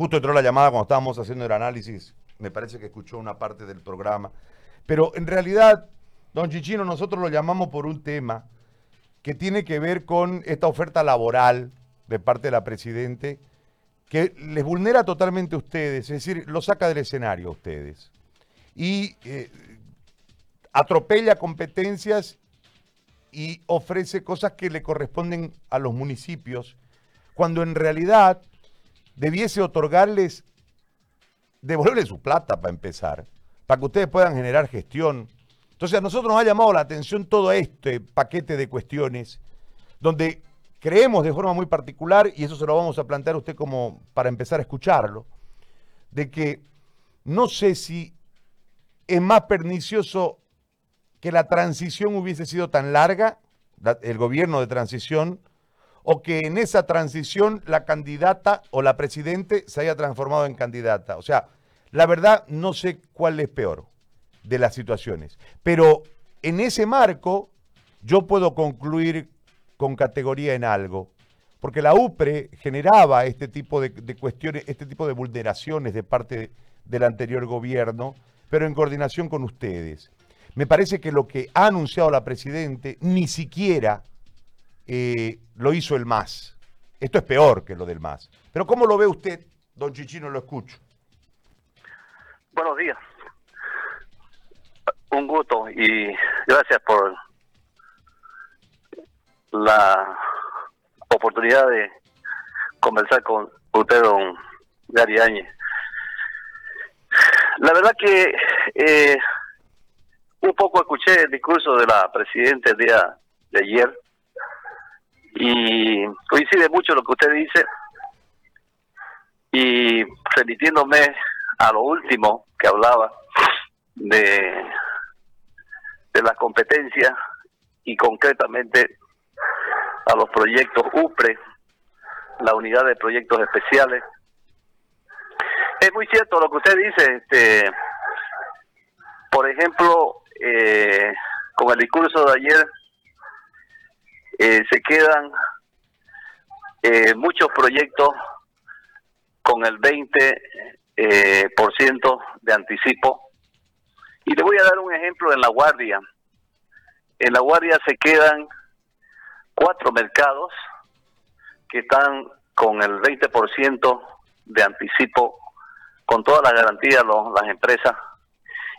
justo entró la llamada cuando estábamos haciendo el análisis, me parece que escuchó una parte del programa, pero en realidad, don Chichino, nosotros lo llamamos por un tema que tiene que ver con esta oferta laboral de parte de la Presidente, que les vulnera totalmente a ustedes, es decir, lo saca del escenario a ustedes. Y eh, atropella competencias y ofrece cosas que le corresponden a los municipios, cuando en realidad debiese otorgarles, devolverles su plata para empezar, para que ustedes puedan generar gestión. Entonces a nosotros nos ha llamado la atención todo este paquete de cuestiones, donde creemos de forma muy particular, y eso se lo vamos a plantear a usted como para empezar a escucharlo, de que no sé si es más pernicioso que la transición hubiese sido tan larga, el gobierno de transición, o que en esa transición la candidata o la presidente se haya transformado en candidata. O sea, la verdad no sé cuál es peor de las situaciones. Pero en ese marco yo puedo concluir con categoría en algo. Porque la UPRE generaba este tipo de, cuestiones, este tipo de vulneraciones de parte del anterior gobierno, pero en coordinación con ustedes. Me parece que lo que ha anunciado la Presidente ni siquiera eh, lo hizo el MAS. Esto es peor que lo del MAS. Pero ¿cómo lo ve usted, don Chichino? Lo escucho. Buenos días. Un gusto y gracias por la oportunidad de conversar con usted, don Gary Áñez. La verdad que eh, un poco escuché el discurso de la presidenta el día de ayer y coincide mucho lo que usted dice y remitiéndome a lo último que hablaba de de las competencias y concretamente a los proyectos UPRE, la unidad de proyectos especiales. Es muy cierto lo que usted dice, este, por ejemplo, eh, con el discurso de ayer, eh, se quedan eh, muchos proyectos con el 20% eh, por ciento de anticipo. Y le voy a dar un ejemplo en La Guardia. En La Guardia se quedan cuatro mercados que están con el 20% de anticipo, con todas las garantías las empresas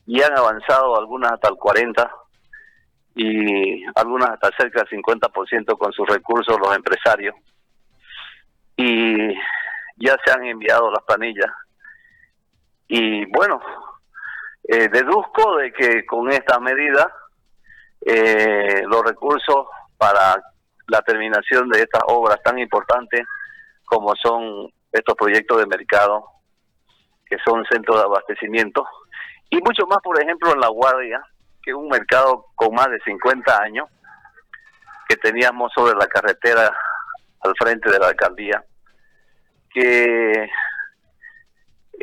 y han avanzado algunas hasta el 40 y algunas hasta cerca del 50% con sus recursos los empresarios. Y ya se han enviado las planillas. Y bueno, eh, deduzco de que con esta medida eh, los recursos para la terminación de estas obras tan importantes como son estos proyectos de mercado, que son centros de abastecimiento, y mucho más, por ejemplo, en La Guardia, que un mercado con más de 50 años, que teníamos sobre la carretera al frente de la alcaldía, que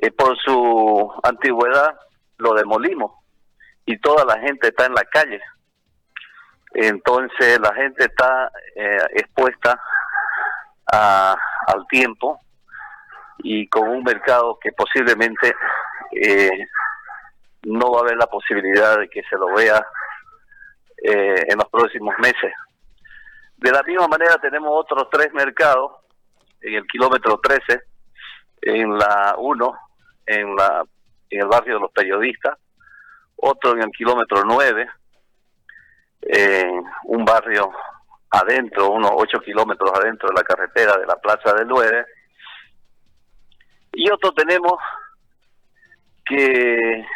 eh, por su antigüedad lo demolimos y toda la gente está en la calle. Entonces la gente está eh, expuesta a, al tiempo y con un mercado que posiblemente eh, no va a haber la posibilidad de que se lo vea eh, en los próximos meses. De la misma manera tenemos otros tres mercados en el kilómetro 13, en la 1, en, la, en el barrio de los periodistas, otro en el kilómetro 9, en un barrio adentro, unos 8 kilómetros adentro de la carretera de la Plaza del 9, y otro tenemos que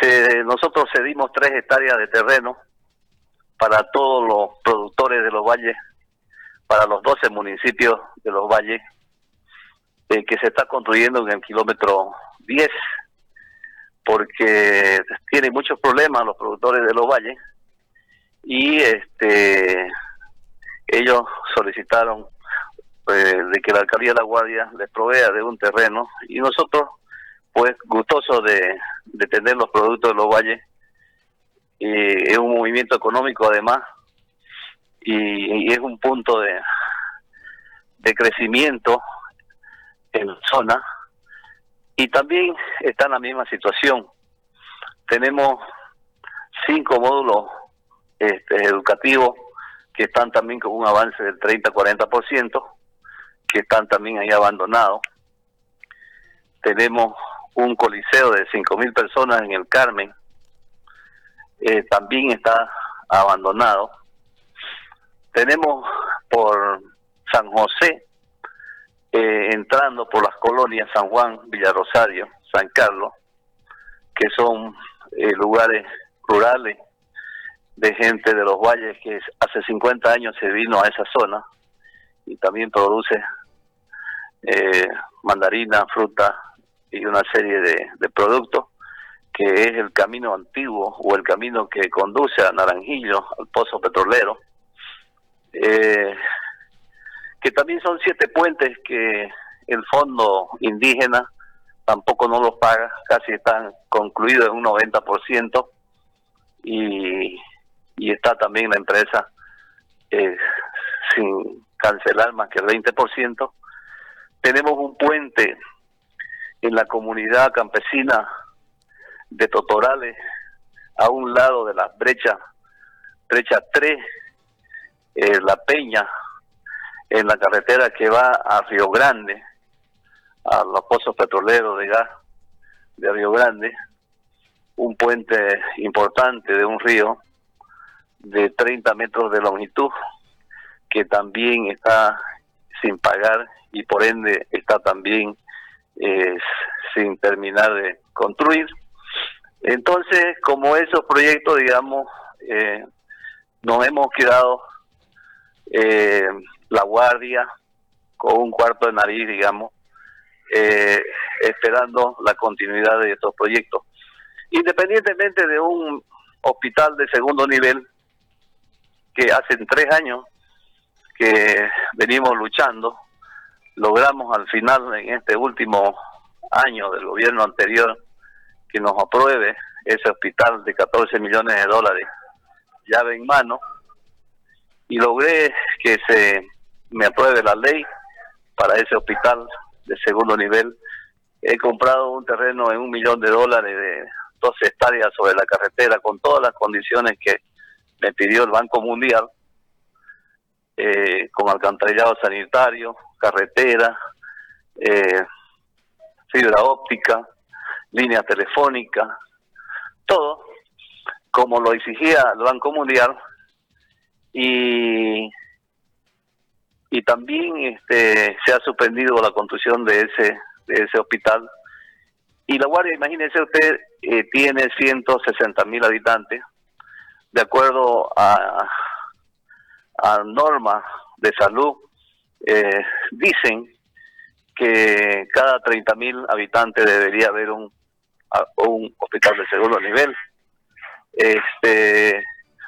se, nosotros cedimos tres hectáreas de terreno para todos los productores de los valles, para los 12 municipios de los valles, eh, que se está construyendo en el kilómetro 10, porque tienen muchos problemas los productores de los valles. Y este ellos solicitaron eh, de que la alcaldía de la Guardia les provea de un terreno y nosotros pues gustoso de, tener los productos de los valles. y es un movimiento económico además y, es un punto de, de crecimiento en zona y también está en la misma situación. Tenemos cinco módulos este, educativos que están también con un avance del 30-40%, que están también ahí abandonados. Tenemos un coliseo de 5.000 personas en el Carmen, eh, también está abandonado. Tenemos por San José, eh, entrando por las colonias San Juan, Villarosario, San Carlos, que son eh, lugares rurales de gente de los valles que hace 50 años se vino a esa zona y también produce mandarina, fruta y una serie de, productos que es el camino antiguo o el camino que conduce a Naranjillo, al pozo petrolero, eh, que también son siete puentes que el fondo indígena tampoco no los paga, casi están concluidos en un 90%, y, y está también la empresa eh, sin cancelar más que el 20%. Tenemos un puente en la comunidad campesina de Totorales, a un lado de la brecha, brecha 3, eh, La Peña, en la carretera que va a Río Grande, a los pozos petroleros de gas de Río Grande, un puente importante de un río de 30 metros de longitud que también está sin pagar y por ende está también eh, sin terminar de construir. Entonces, como esos proyectos, digamos, eh, nos hemos quedado eh, la guardia con un cuarto de nariz, digamos, esperando la continuidad de estos proyectos. Independientemente de un hospital de segundo nivel, que hace tres años que venimos luchando, logramos al final, en este último año del gobierno anterior, que nos apruebe ese hospital de 14 millones de dólares, llave en mano, y logré que se me apruebe la ley para ese hospital de segundo nivel. He comprado un terreno en un millón de dólares de 12 hectáreas sobre la carretera con todas las condiciones que me pidió el Banco Mundial, eh, con alcantarillado sanitario, carretera, eh, fibra óptica, línea telefónica, todo, como lo exigía el Banco Mundial, y, y también este, se ha suspendido la construcción de ese, de ese hospital y La Guardia, imagínese usted, eh, tiene 160 mil habitantes. De acuerdo a, a normas de salud, eh, dicen que cada 30 mil habitantes debería haber un, un hospital de segundo nivel. Este,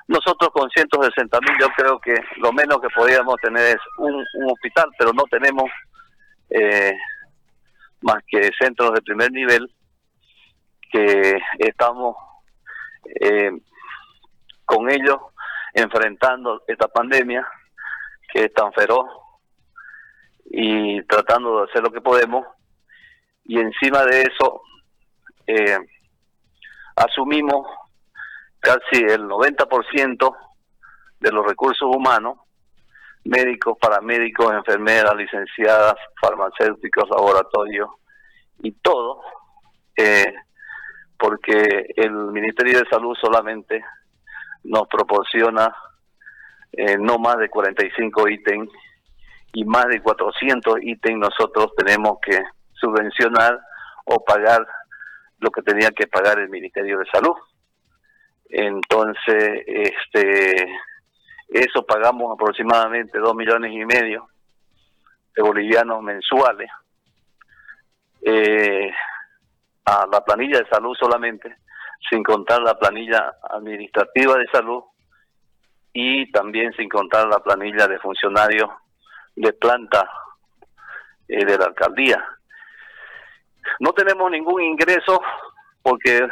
nosotros con 160 mil yo creo que lo menos que podríamos tener es un, un hospital, pero no tenemos eh, más que centros de primer nivel que estamos eh, con ellos enfrentando esta pandemia que es tan feroz y tratando de hacer lo que podemos. Y encima de eso eh, asumimos casi el 90% de los recursos humanos médicos, paramédicos, enfermeras, licenciadas, farmacéuticos, laboratorios y todo, eh, porque el Ministerio de Salud solamente nos proporciona eh, no más de 45 ítems y más de 400 ítems nosotros tenemos que subvencionar o pagar lo que tenía que pagar el Ministerio de Salud. Entonces, este eso pagamos aproximadamente dos millones y medio de bolivianos mensuales eh, a la planilla de salud solamente, sin contar la planilla administrativa de salud y también sin contar la planilla de funcionarios de planta eh, de la alcaldía. No tenemos ningún ingreso porque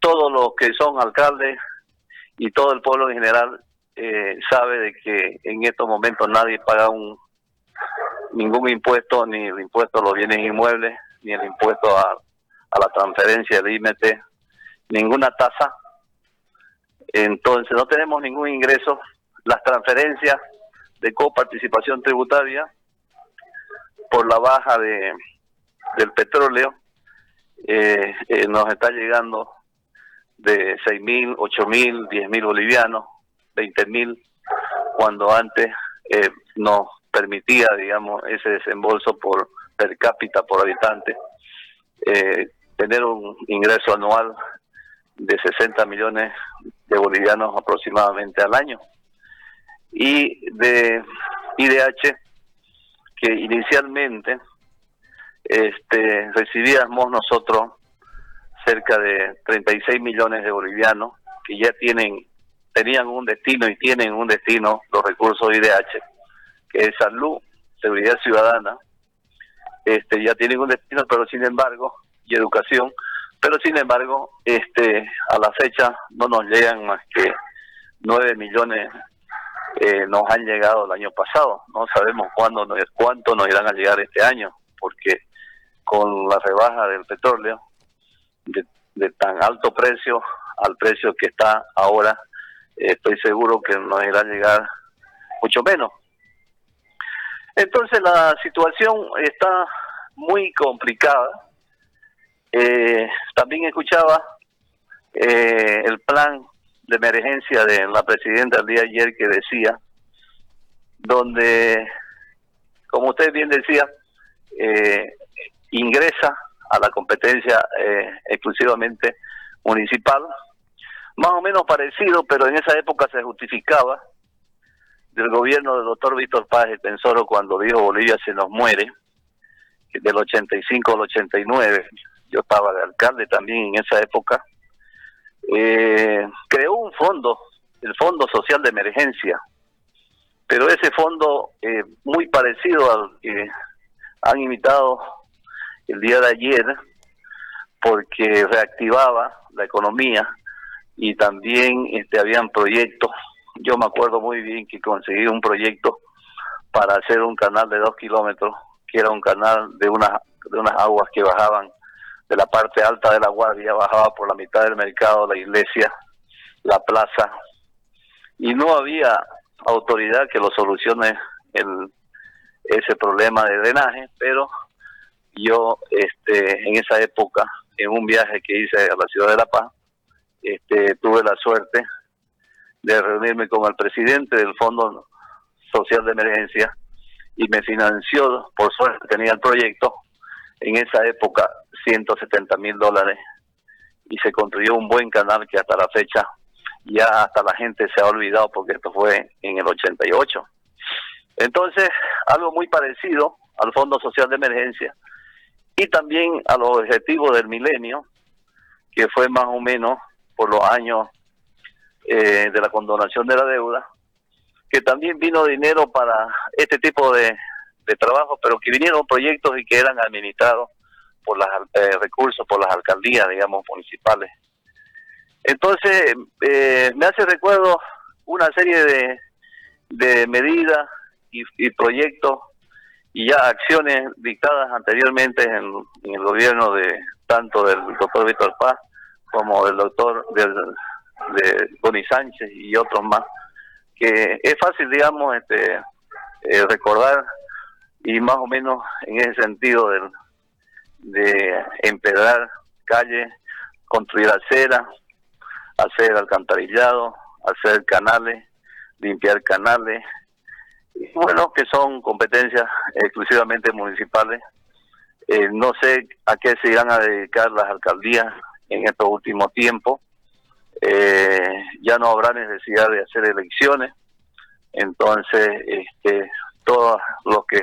todos los que son alcaldes y todo el pueblo en general eh, sabe de que en estos momentos nadie paga un, ningún impuesto, ni el impuesto a los bienes inmuebles, ni el impuesto a, a la transferencia del IMT, ninguna tasa. Entonces no tenemos ningún ingreso. Las transferencias de coparticipación tributaria por la baja de del petróleo eh, eh, nos está llegando de seis mil, ocho mil, diez mil bolivianos, veinte mil, cuando antes eh, nos permitía, digamos, ese desembolso por per cápita por habitante, tener un ingreso anual de 60 millones de bolivianos aproximadamente al año. Y de IDH, que inicialmente este, recibíamos nosotros cerca de 36 millones de bolivianos que ya tienen tenían un destino y tienen un destino los recursos IDH, que es salud, seguridad ciudadana, este ya tienen un destino, pero sin embargo, y educación, pero sin embargo, este a la fecha no nos llegan más que 9 millones eh, nos han llegado el año pasado, no sabemos cuándo cuánto nos irán a llegar este año, porque con la rebaja del petróleo de, tan alto precio al precio que está ahora, estoy seguro que nos irá a llegar mucho menos. Entonces la situación está muy complicada. Eh, también escuchaba eh, el plan de emergencia de la presidenta el día ayer que decía, donde, como usted bien decía, eh, ingresa a la competencia eh, exclusivamente municipal, más o menos parecido, pero en esa época se justificaba del gobierno del doctor Víctor Paz el Pensoro cuando dijo Bolivia se nos muere, del 85 al 89, yo estaba de alcalde también en esa época, eh, creó un fondo, el Fondo Social de Emergencia, pero ese fondo eh, muy parecido al que han imitado el día de ayer porque reactivaba la economía y también este habían proyectos. Yo me acuerdo muy bien que conseguí un proyecto para hacer un canal de dos kilómetros, que era un canal de unas de unas aguas que bajaban de la parte alta de la guardia, bajaba por la mitad del mercado, la iglesia, la plaza, y no había autoridad que lo solucione el, ese problema de drenaje, pero yo este en esa época en un viaje que hice a la ciudad de La Paz este tuve la suerte de reunirme con el presidente del Fondo Social de Emergencia y me financió, por suerte tenía el proyecto, en esa época 170 mil dólares y se construyó un buen canal que hasta la fecha ya hasta la gente se ha olvidado porque esto fue en el 88. Entonces, algo muy parecido al Fondo Social de Emergencia, y también a los objetivos del milenio, que fue más o menos por los años eh, de la condonación de la deuda, que también vino dinero para este tipo de, de trabajo, pero que vinieron proyectos y que eran administrados por los eh, recursos, por las alcaldías, digamos, municipales. Entonces, eh, me hace recuerdo una serie de, de medidas y, proyectos y ya acciones dictadas anteriormente en, el gobierno de tanto del doctor Víctor Paz como del doctor del, de Boni Sánchez y otros más, que es fácil, digamos, este eh, recordar y más o menos en ese sentido del, de empedrar calles, construir aceras, hacer alcantarillado, hacer canales, limpiar canales, bueno, que son competencias exclusivamente municipales. Eh, no sé a qué se irán a dedicar las alcaldías en estos últimos tiempos. Eh, ya no habrá necesidad de hacer elecciones. Entonces, este, todos los que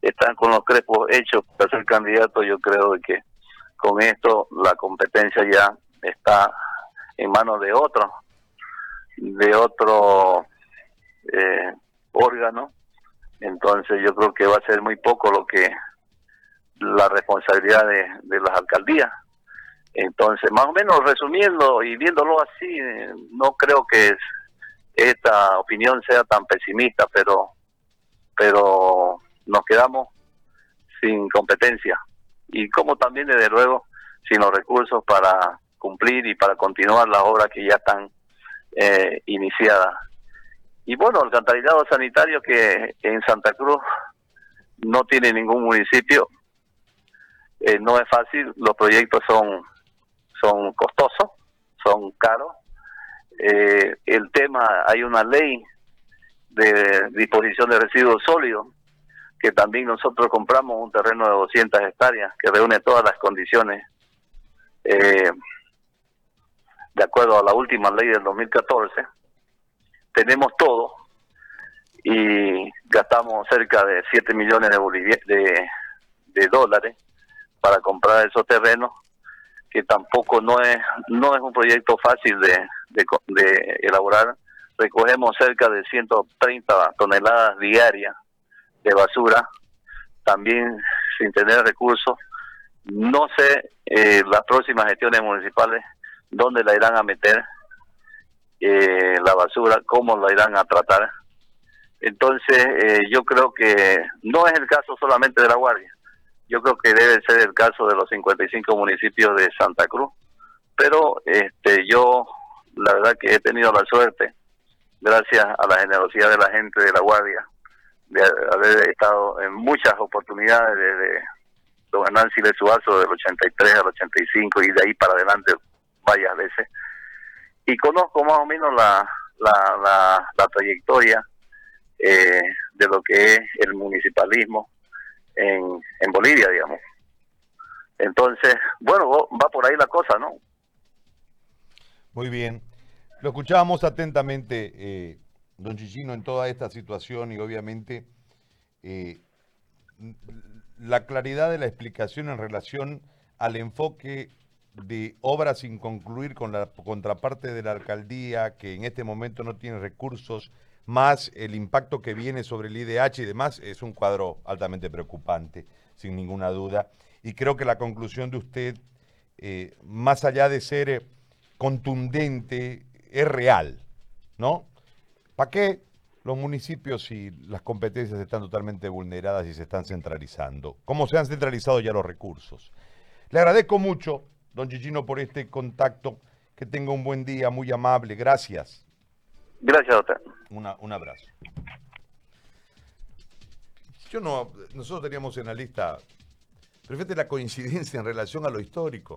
están con los crepos hechos para ser candidatos, yo creo que con esto la competencia ya está en manos de otro, de otro eh, órgano. Entonces yo creo que va a ser muy poco lo que la responsabilidad de, de las alcaldías. Entonces, más o menos resumiendo y viéndolo así, no creo que esta opinión sea tan pesimista, pero pero nos quedamos sin competencia y como también desde luego sin los recursos para cumplir y para continuar las obras que ya están eh, iniciadas. Y bueno, alcantarillado sanitario que en Santa Cruz no tiene ningún municipio, eh, no es fácil, los proyectos son, son costosos, son caros. Eh, el tema, hay una ley de disposición de residuos sólidos, que también nosotros compramos un terreno de 200 hectáreas que reúne todas las condiciones eh, de acuerdo a la última ley del 2014. Tenemos todo y gastamos cerca de 7 millones de, de, dólares para comprar esos terrenos que tampoco no es no es un proyecto fácil de, de elaborar recogemos cerca de 130 toneladas diarias de basura, también sin tener recursos. No sé eh, las próximas gestiones municipales dónde la irán a meter eh, la basura, cómo la irán a tratar. Entonces, eh, yo creo que no es el caso solamente de La Guardia, yo creo que debe ser el caso de los 55 municipios de Santa Cruz, pero este yo la verdad que he tenido la suerte gracias a la generosidad de la gente de la Guardia, de haber estado en muchas oportunidades desde don Hernán Siles Suazo del 83 al 85 y de ahí para adelante varias veces. Y conozco más o menos la, la, la, trayectoria eh, de lo que es el municipalismo en, en Bolivia, digamos. Entonces, bueno, va por ahí la cosa, ¿no? Muy bien. Lo escuchábamos atentamente, eh, don Chichino, en toda esta situación y obviamente eh, la claridad de la explicación en relación al enfoque de obras sin concluir con la contraparte de la alcaldía, que en este momento no tiene recursos, más el impacto que viene sobre el IDH y demás, es un cuadro altamente preocupante, sin ninguna duda. Y creo que la conclusión de usted, eh, más allá de ser contundente, es real, ¿no? ¿Para qué los municipios si las competencias están totalmente vulneradas y se están centralizando? ¿Cómo se han centralizado ya los recursos? Le agradezco mucho, don Chichino, por este contacto. Que tenga un buen día, muy amable. Gracias. Gracias, doctor. un abrazo. Yo no, nosotros teníamos en la lista, pero la coincidencia en relación a lo histórico.